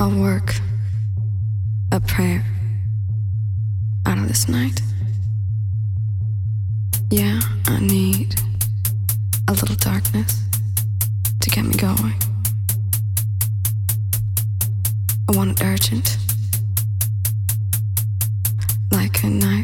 I'll work a prayer out of this night. Yeah, I need a little darkness to get me going. I want it urgent, like a knife.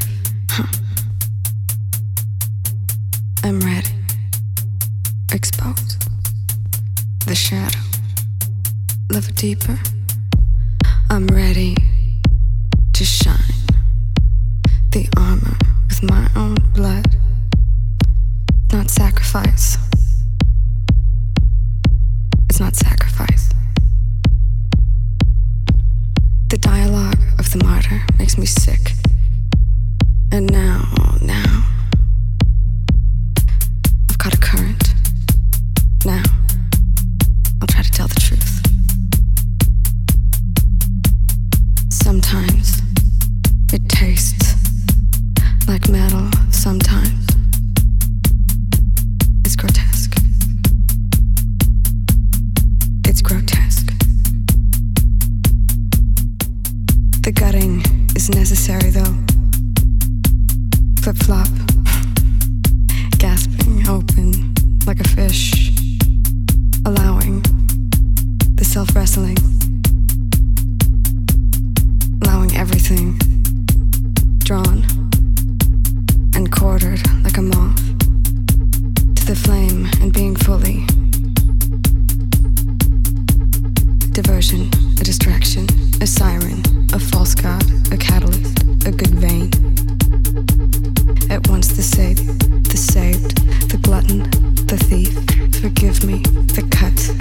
saved, the saved, the glutton, the thief, forgive me, the cut.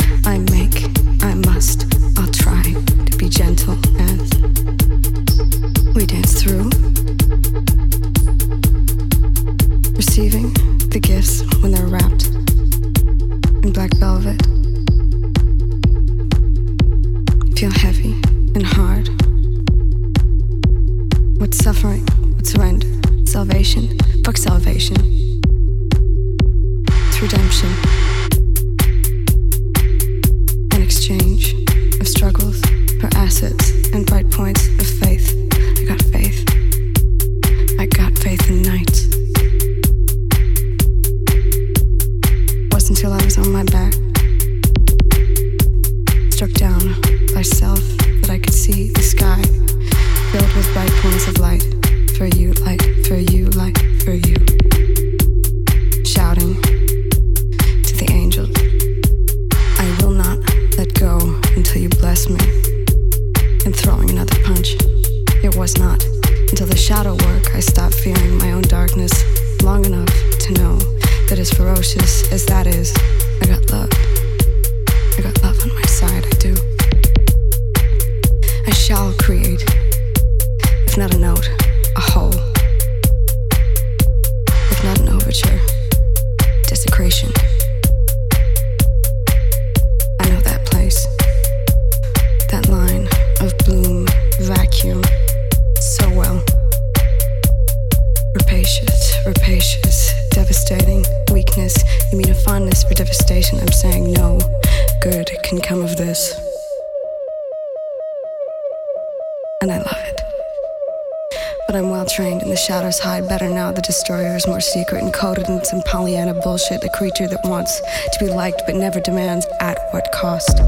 shadows hide better now. The destroyer is more secret and coded in some Pollyanna bullshit. The creature that wants to be liked but never demands at what cost.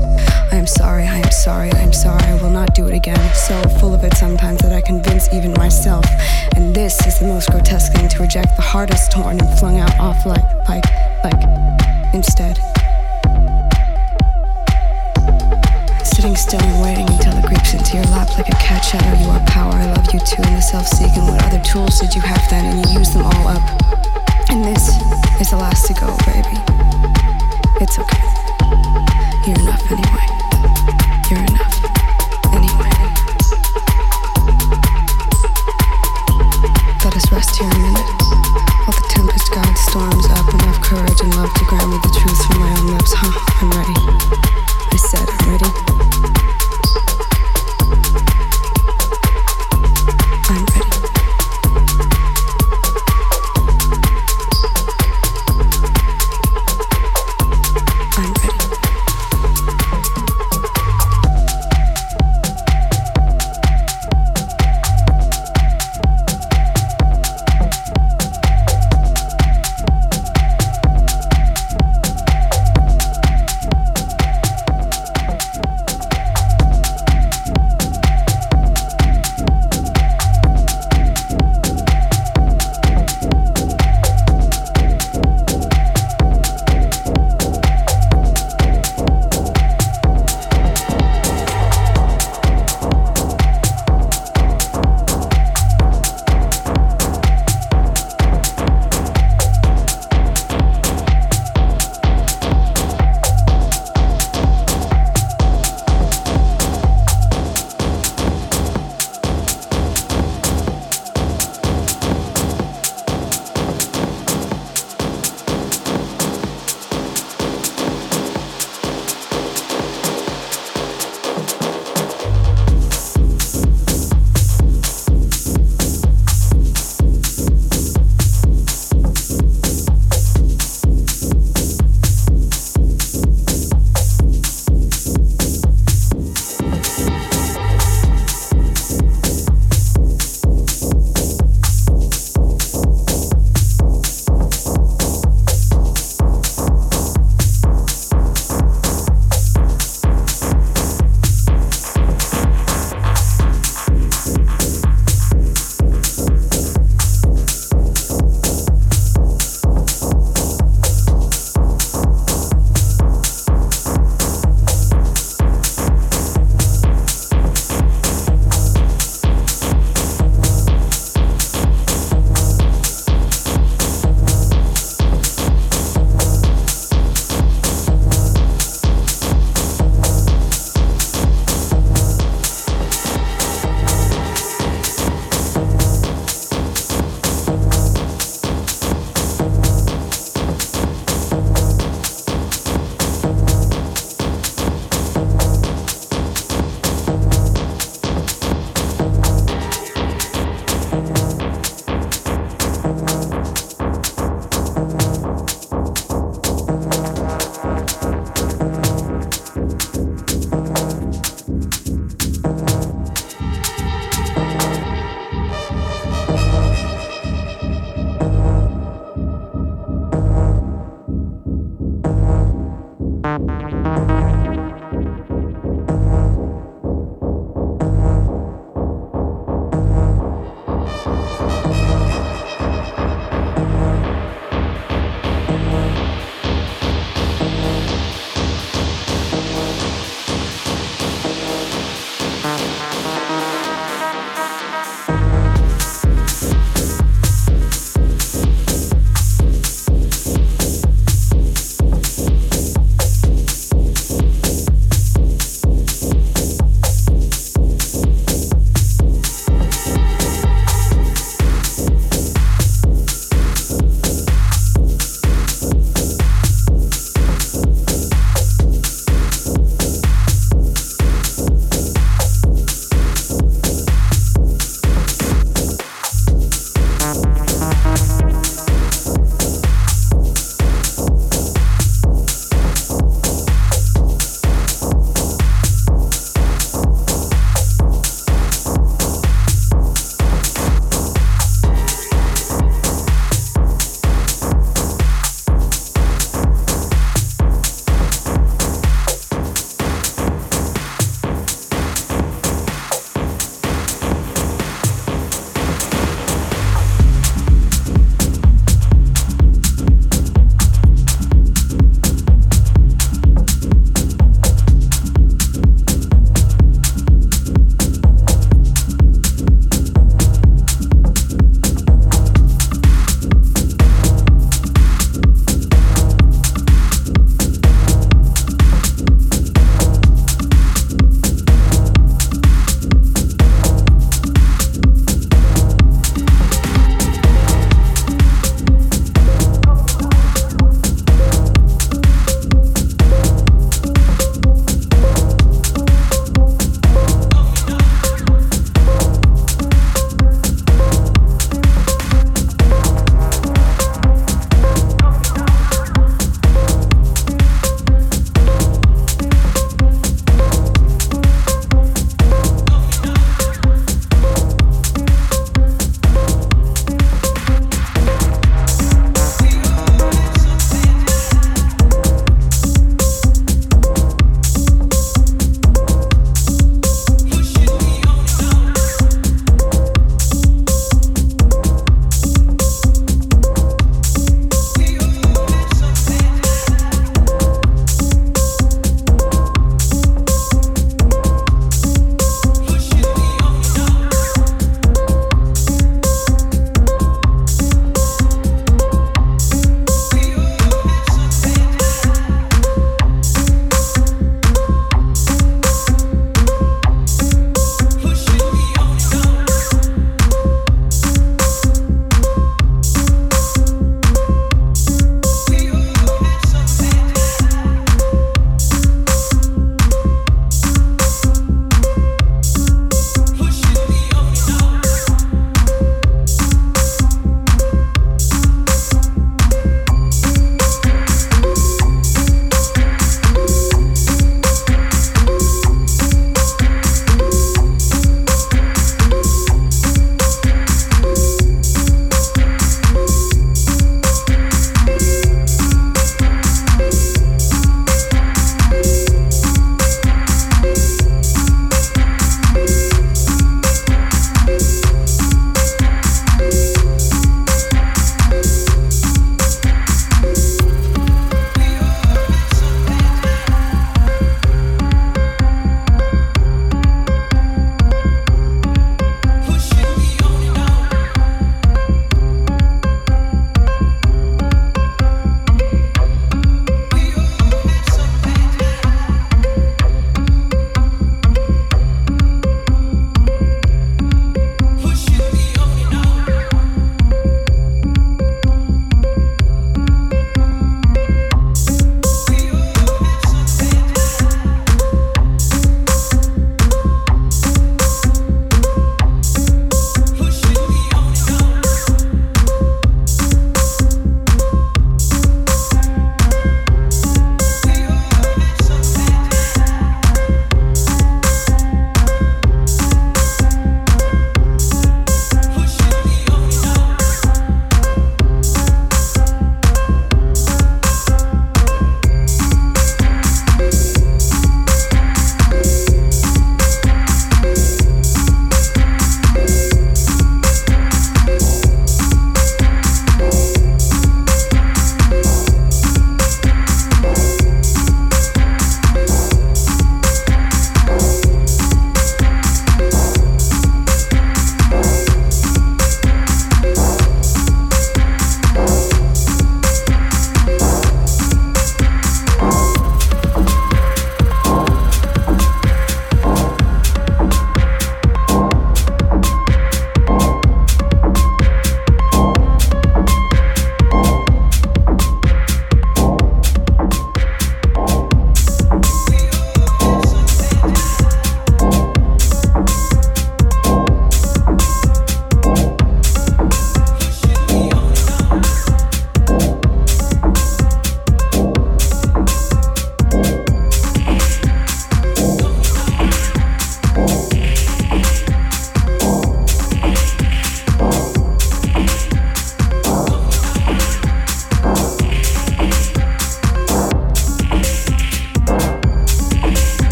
I am sorry, I am sorry, I am sorry. I will not do it again. So full of it sometimes that I convince even myself. And this is the most grotesque thing to reject the hardest torn and flung out off like, like, like, instead. Sitting still and waiting until the dropped into your lap like a cat shadow. You are power, I love you too. And the self seeking, what other tools did you have then? And you used them all up. And this is the last to go, baby. It's okay. You're enough anyway. You're enough.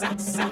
sa, sa.